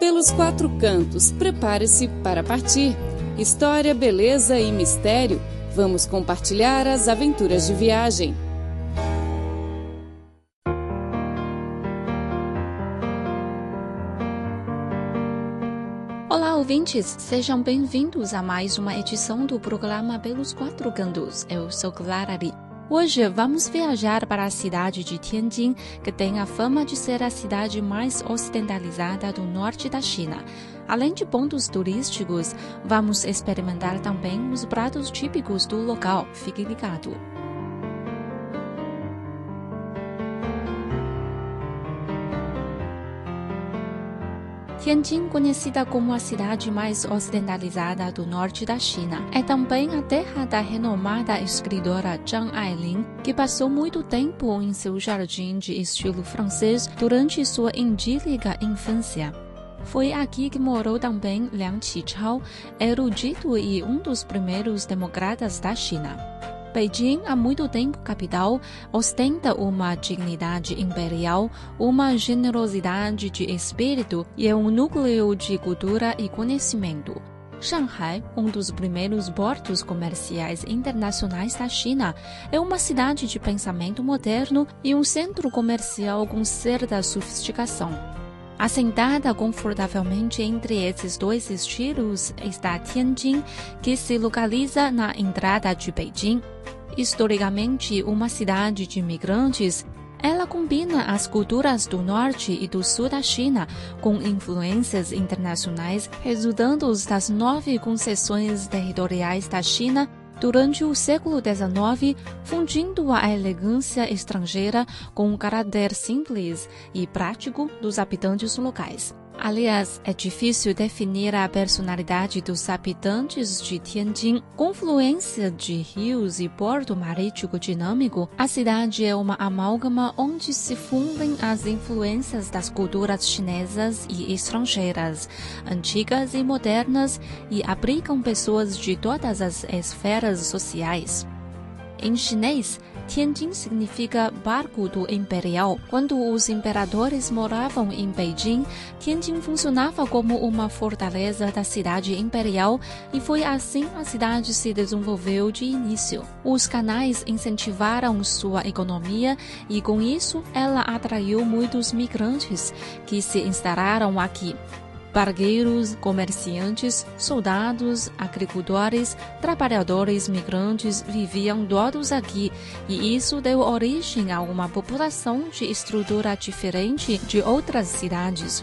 Pelos quatro cantos, prepare-se para partir. História, beleza e mistério. Vamos compartilhar as aventuras de viagem. Olá, ouvintes! Sejam bem-vindos a mais uma edição do programa Pelos Quatro Cantos. Eu sou Clara Lee. Hoje vamos viajar para a cidade de Tianjin, que tem a fama de ser a cidade mais ocidentalizada do norte da China. Além de pontos turísticos, vamos experimentar também os pratos típicos do local. Fique ligado! Tianjin, conhecida como a cidade mais ocidentalizada do norte da China, é também a terra da renomada escritora Zhang Ailin, que passou muito tempo em seu jardim de estilo francês durante sua indílica infância. Foi aqui que morou também Liang Qichao, erudito e um dos primeiros democratas da China. Beijing, há muito tempo capital, ostenta uma dignidade imperial, uma generosidade de espírito e é um núcleo de cultura e conhecimento. Shanghai, um dos primeiros portos comerciais internacionais da China, é uma cidade de pensamento moderno e um centro comercial com certa sofisticação. Assentada confortavelmente entre esses dois estilos está Tianjin, que se localiza na entrada de Beijing. Historicamente uma cidade de imigrantes, ela combina as culturas do norte e do sul da China com influências internacionais resultantes das nove concessões territoriais da China durante o século XIX, fundindo a elegância estrangeira com o caráter simples e prático dos habitantes locais. Aliás, é difícil definir a personalidade dos habitantes de Tianjin. Confluência de rios e porto marítimo dinâmico, a cidade é uma amálgama onde se fundem as influências das culturas chinesas e estrangeiras, antigas e modernas, e abrigam pessoas de todas as esferas sociais. Em chinês, Tianjin significa barco do imperial. Quando os imperadores moravam em Beijing, Tianjin funcionava como uma fortaleza da cidade imperial e foi assim a cidade se desenvolveu de início. Os canais incentivaram sua economia e com isso ela atraiu muitos migrantes que se instalaram aqui. Barqueiros, comerciantes, soldados, agricultores, trabalhadores migrantes viviam todos aqui e isso deu origem a uma população de estrutura diferente de outras cidades.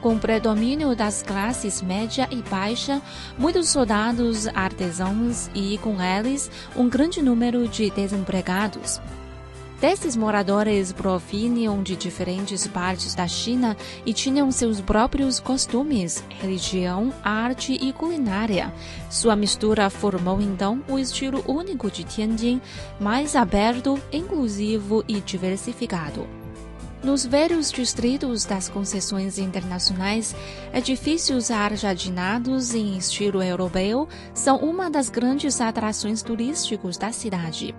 Com predomínio das classes média e baixa, muitos soldados artesãos e, com eles, um grande número de desempregados. Desses moradores provinham de diferentes partes da China e tinham seus próprios costumes, religião, arte e culinária. Sua mistura formou então o estilo único de Tianjin, mais aberto, inclusivo e diversificado. Nos velhos distritos das concessões internacionais, edifícios arjardinados em estilo europeu são uma das grandes atrações turísticas da cidade.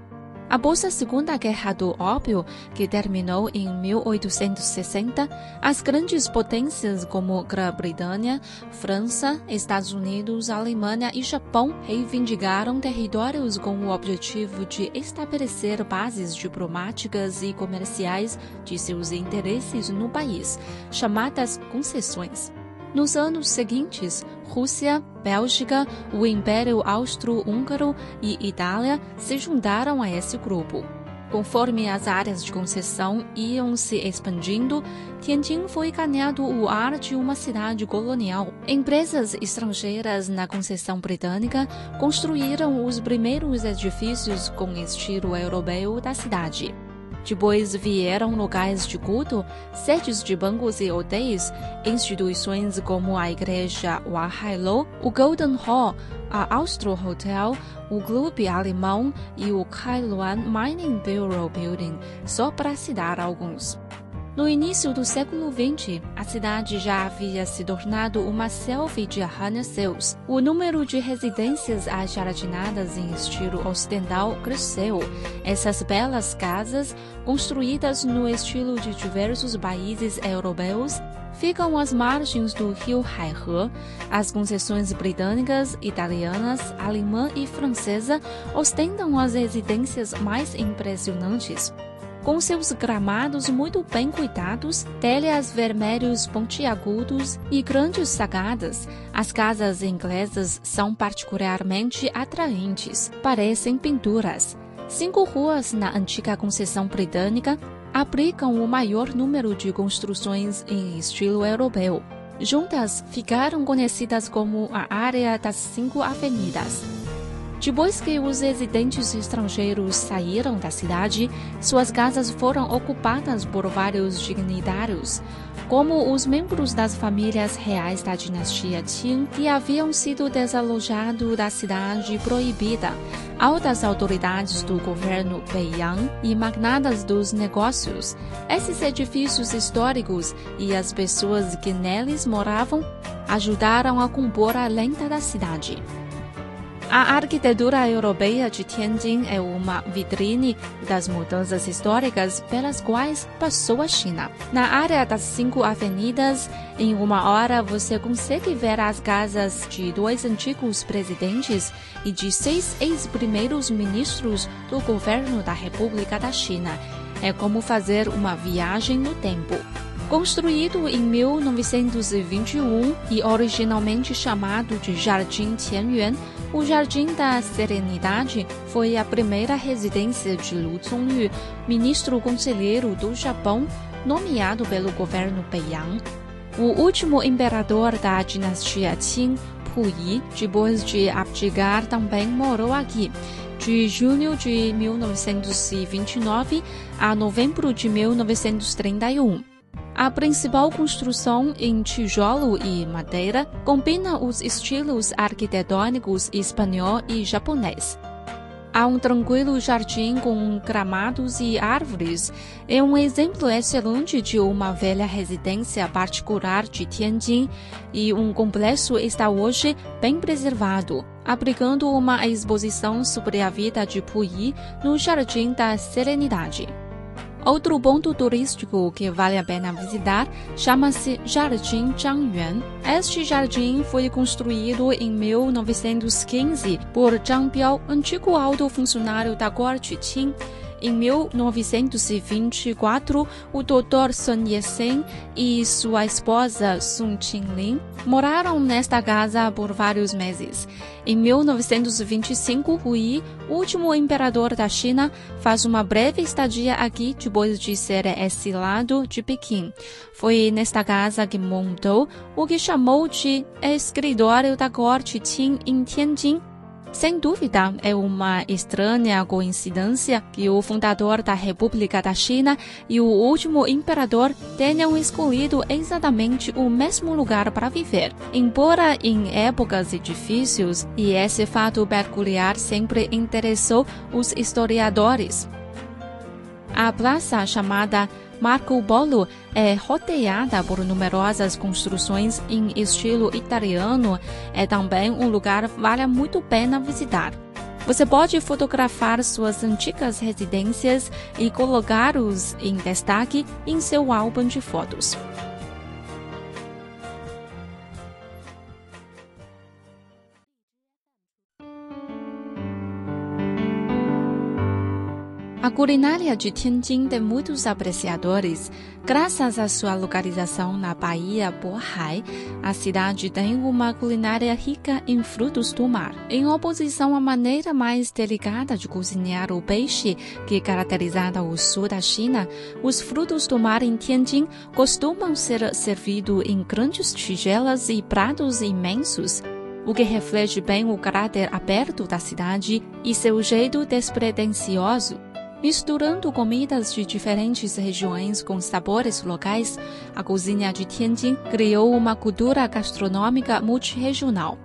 Após a Segunda Guerra do Ópio, que terminou em 1860, as grandes potências como Grã-Bretanha, França, Estados Unidos, Alemanha e Japão reivindicaram territórios com o objetivo de estabelecer bases diplomáticas e comerciais de seus interesses no país, chamadas concessões. Nos anos seguintes, Rússia, Bélgica, o Império Austro-Húngaro e Itália se juntaram a esse grupo. Conforme as áreas de concessão iam se expandindo, Tianjin foi ganhando o ar de uma cidade colonial. Empresas estrangeiras na concessão britânica construíram os primeiros edifícios com estilo europeu da cidade. Depois vieram locais de culto, sedes de bancos e hotéis, instituições como a Igreja Wahailo, o Golden Hall, a Austro Hotel, o Clube Alemão e o Kailuan Mining Bureau Building, só para citar alguns. No início do século XX, a cidade já havia se tornado uma selfie de arranha-céus. O número de residências ajardinadas em estilo ocidental cresceu. Essas belas casas, construídas no estilo de diversos países europeus, ficam às margens do rio Haihe. As concessões britânicas, italianas, alemã e francesa ostentam as residências mais impressionantes com seus gramados muito bem cuidados, telhas vermelhos pontiagudos e grandes sacadas, as casas inglesas são particularmente atraentes, parecem pinturas. Cinco ruas na antiga concessão britânica abrigam o maior número de construções em estilo europeu. Juntas ficaram conhecidas como a Área das Cinco Avenidas. Depois que os residentes estrangeiros saíram da cidade, suas casas foram ocupadas por vários dignitários, como os membros das famílias reais da dinastia Qing que haviam sido desalojados da cidade proibida, altas autoridades do governo Beiyang e magnatas dos negócios. Esses edifícios históricos e as pessoas que neles moravam ajudaram a compor a lenda da cidade. A arquitetura europeia de Tianjin é uma vitrine das mudanças históricas pelas quais passou a China. Na área das cinco avenidas, em uma hora você consegue ver as casas de dois antigos presidentes e de seis ex-primeiros ministros do governo da República da China. É como fazer uma viagem no tempo. Construído em 1921 e originalmente chamado de Jardim Qianyuan, o Jardim da Serenidade foi a primeira residência de Lu Zongyu, ministro conselheiro do Japão, nomeado pelo governo Beiyang. O último imperador da dinastia Qing, Puyi, depois de abdicar, também morou aqui de junho de 1929 a novembro de 1931. A principal construção em tijolo e madeira combina os estilos arquitetônicos espanhol e japonês. Há um tranquilo jardim com gramados e árvores. É um exemplo excelente de uma velha residência particular de Tianjin e um complexo está hoje bem preservado, abrigando uma exposição sobre a vida de Puyi no Jardim da Serenidade. Outro ponto turístico que vale a pena visitar chama-se Jardim Zhangyuan. Este jardim foi construído em 1915 por Zhang Biao, antigo alto funcionário da corte Qing em 1924, o Dr. Sun Yat-sen e sua esposa Sun Qinglin moraram nesta casa por vários meses. Em 1925, Hui, último imperador da China, faz uma breve estadia aqui depois de ser exilado de Pequim. Foi nesta casa que montou o que chamou de escritório da corte Qing em Tianjin sem dúvida, é uma estranha coincidência que o fundador da República da China e o último imperador tenham escolhido exatamente o mesmo lugar para viver. Embora em épocas difíceis, e esse fato peculiar sempre interessou os historiadores. A praça chamada Marco Polo é rodeada por numerosas construções em estilo italiano. É também um lugar vale muito pena visitar. Você pode fotografar suas antigas residências e colocá-los em destaque em seu álbum de fotos. A culinária de Tianjin tem muitos apreciadores. Graças à sua localização na Baía Bohai, a cidade tem uma culinária rica em frutos do mar. Em oposição à maneira mais delicada de cozinhar o peixe, que caracteriza o sul da China, os frutos do mar em Tianjin costumam ser servidos em grandes tigelas e pratos imensos o que reflete bem o caráter aberto da cidade e seu jeito despretensioso. Misturando comidas de diferentes regiões com sabores locais, a cozinha de Tianjin criou uma cultura gastronômica multirregional.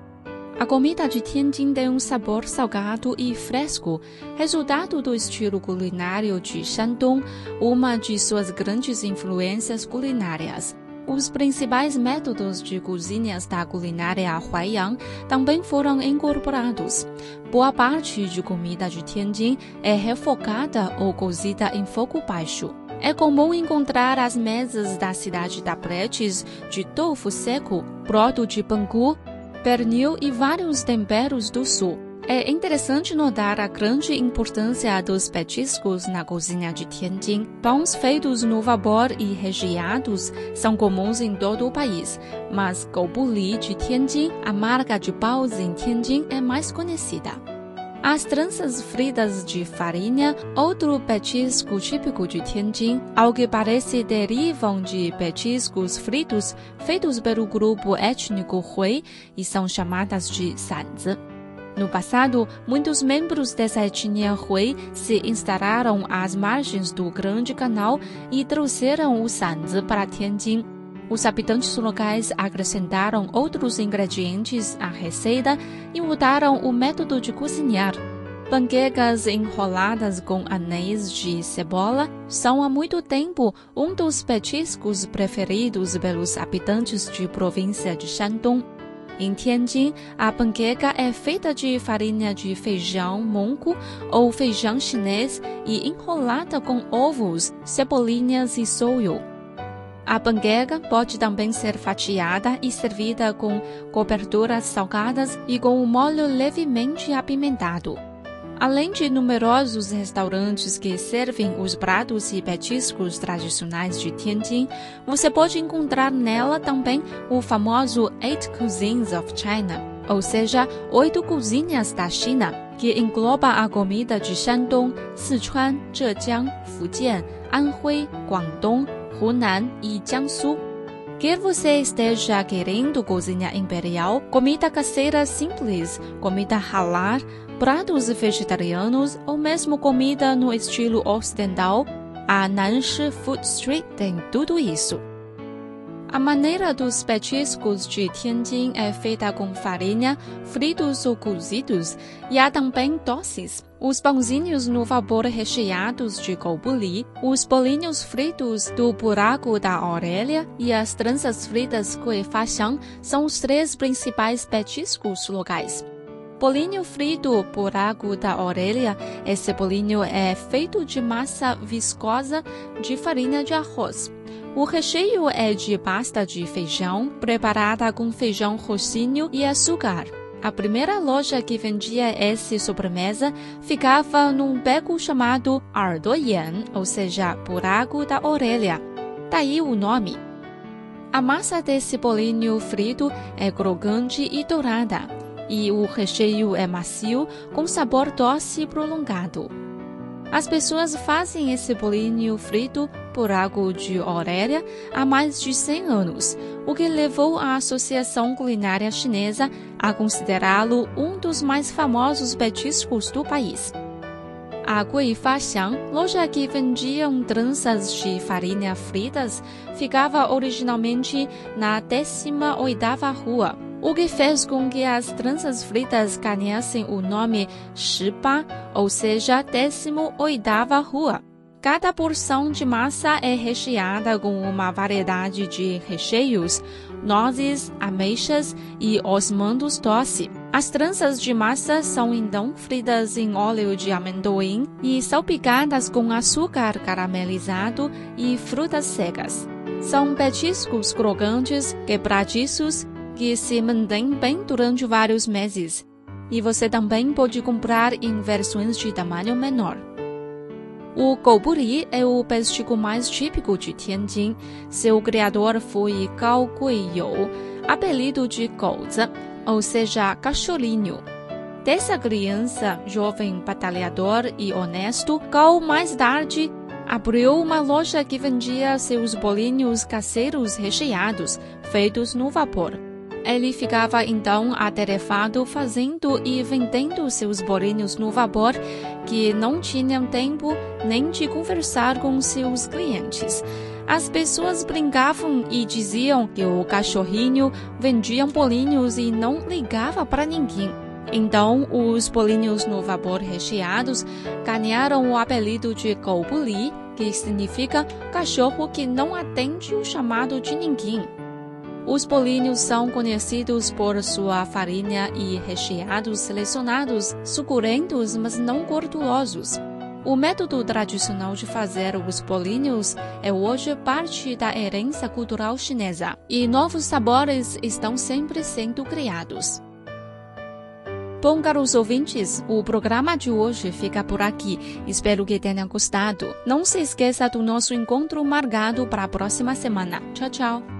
A comida de Tianjin tem um sabor salgado e fresco, resultado do estilo culinário de Shandong, uma de suas grandes influências culinárias. Os principais métodos de cozinhas da culinária Huaiyang também foram incorporados. Boa parte de comida de Tianjin é refogada ou cozida em fogo baixo. É comum encontrar as mesas da cidade da Bretes de tofu seco, broto de bangu, pernil e vários temperos do sul. É interessante notar a grande importância dos petiscos na cozinha de Tianjin. Pães feitos no vapor e recheados são comuns em todo o país, mas Goubuli de Tianjin, a marca de paus em Tianjin, é mais conhecida. As tranças fritas de farinha, outro petisco típico de Tianjin, ao que parece derivam de petiscos fritos feitos pelo grupo étnico Hui e são chamadas de sanzi. No passado, muitos membros dessa etnia Hui se instalaram às margens do Grande Canal e trouxeram o sanzi para Tianjin. Os habitantes locais acrescentaram outros ingredientes à receita e mudaram o método de cozinhar. Panquecas enroladas com anéis de cebola são há muito tempo um dos petiscos preferidos pelos habitantes de província de Shandong. Em Tianjin, a panqueca é feita de farinha de feijão monco ou feijão chinês e enrolada com ovos, cebolinhas e soio. A panqueca pode também ser fatiada e servida com coberturas salgadas e com um molho levemente apimentado. Além de numerosos restaurantes que servem os pratos e petiscos tradicionais de Tianjin, você pode encontrar nela também o famoso Eight Cuisines of China, ou seja, oito cozinhas da China, que engloba a comida de Shandong, Sichuan, Zhejiang, Fujian, Anhui, Guangdong, Hunan e Jiangsu. Quer você esteja querendo cozinha imperial, comida caseira simples, comida halal, pratos vegetarianos ou mesmo comida no estilo ocidental, a Nanshi Food Street tem tudo isso. A maneira dos petiscos de Tianjin é feita com farinha, fritos ou cozidos, e há também doces. Os pãozinhos no vapor recheados de goubuli, os bolinhos fritos do buraco da orelha e as tranças fritas Guifaxiang são os três principais petiscos locais. Bolinho frito buraco da orelha. Esse bolinho é feito de massa viscosa de farinha de arroz. O recheio é de pasta de feijão, preparada com feijão roxinho e açúcar. A primeira loja que vendia essa sobremesa ficava num beco chamado Ardoyan, ou seja, buraco da orelha. Daí o nome. A massa desse bolinho frito é crocante e dourada, e o recheio é macio, com sabor doce prolongado. As pessoas fazem esse bolinho frito por água de orelha há mais de 100 anos, o que levou a Associação Culinária Chinesa a considerá-lo um dos mais famosos petiscos do país. A Guifaxiang, loja que vendiam tranças de farinha fritas, ficava originalmente na 18ª rua o que fez com que as tranças fritas ganhassem o nome Shiba, ou seja, 18ª rua. Cada porção de massa é recheada com uma variedade de recheios, nozes, ameixas e osmandos doce. As tranças de massa são então fritas em óleo de amendoim e salpicadas com açúcar caramelizado e frutas secas. São petiscos crocantes, quebradiços que se mantém bem durante vários meses. E você também pode comprar em versões de tamanho menor. O gouburi é o peixe mais típico de Tianjin. Seu criador foi Gao Guiyou, apelido de Gouzi, ou seja, cachorrinho. Dessa criança, jovem batalhador e honesto, Gao mais tarde abriu uma loja que vendia seus bolinhos caseiros recheados, feitos no vapor. Ele ficava então atarefado fazendo e vendendo seus bolinhos no vapor, que não tinham tempo nem de conversar com seus clientes. As pessoas brincavam e diziam que o cachorrinho vendia bolinhos e não ligava para ninguém. Então, os bolinhos no vapor recheados ganharam o apelido de Goubuli, que significa cachorro que não atende o chamado de ninguém. Os bolinhos são conhecidos por sua farinha e recheados selecionados, suculentos, mas não gordurosos. O método tradicional de fazer os bolinhos é hoje parte da herança cultural chinesa e novos sabores estão sempre sendo criados. Bom, caros ouvintes, o programa de hoje fica por aqui. Espero que tenham gostado. Não se esqueça do nosso encontro marcado para a próxima semana. Tchau, tchau.